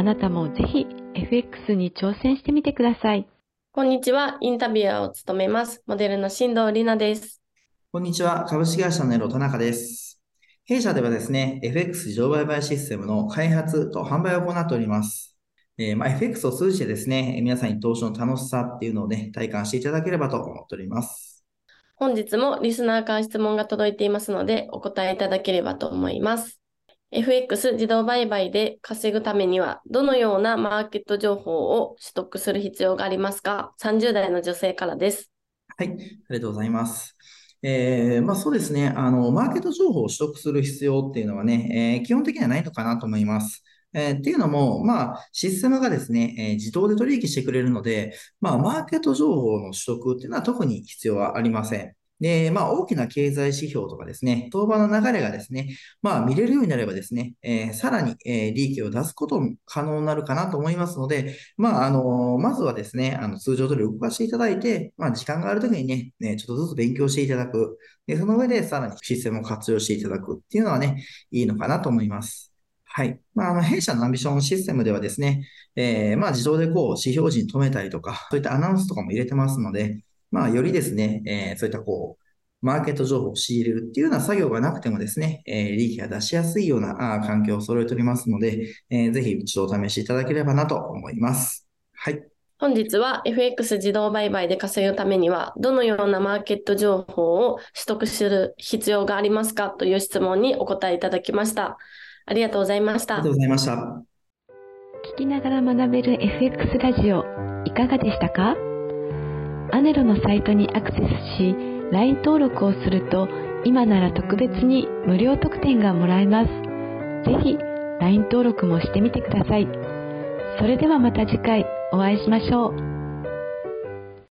あなたもぜひ FX に挑戦してみてください。こんにちは。インタビュアーを務めます。モデルの新藤里奈です。こんにちは。株式会社のエロ田中です。弊社ではですね、FX 自動売買システムの開発と販売を行っております。えー、まあ、FX を通じてですね、皆さんに投資の楽しさっていうのをね、体感していただければと思っております。本日もリスナーから質問が届いていますので、お答えいただければと思います。FX 自動売買で稼ぐためには、どのようなマーケット情報を取得する必要がありますか ?30 代の女性からです。はい、ありがとうございます。えー、まあそうですね。あの、マーケット情報を取得する必要っていうのはね、えー、基本的にはないのかなと思います。えー、っていうのも、まあ、システムがですね、えー、自動で取引してくれるので、まあ、マーケット情報の取得っていうのは特に必要はありません。で、まあ、大きな経済指標とかですね、相場の流れがですね、まあ、見れるようになればですね、えー、さらに、えー、利益を出すことも可能になるかなと思いますので、まあ、あのー、まずはですね、あの、通常通り動かしていただいて、まあ、時間があるときにね、ね、ちょっとずつ勉強していただく。で、その上でさらにシステムを活用していただくっていうのはね、いいのかなと思います。はい。まあ、あの、弊社のアンビションシステムではですね、えー、まあ、自動でこう、指標時に止めたりとか、そういったアナウンスとかも入れてますので、まあ、よりですね、えー、そういったこう、マーケット情報を仕入れるっていうような作業がなくてもですね、えー、利益が出しやすいようなあ環境を揃えておりますので、えー、ぜひ一度お試しいただければなと思います。はい。本日は FX 自動売買で稼ぐためには、どのようなマーケット情報を取得する必要がありますかという質問にお答えいただきました。ありがとうございました。ありがとうございました。聞きながら学べる FX ラジオ、いかがでしたか？アネロのサイトにアクセスし、LINE 登録をすると今なら特別に無料特典がもらえます。ぜひ LINE 登録もしてみてください。それではまた次回お会いしましょう。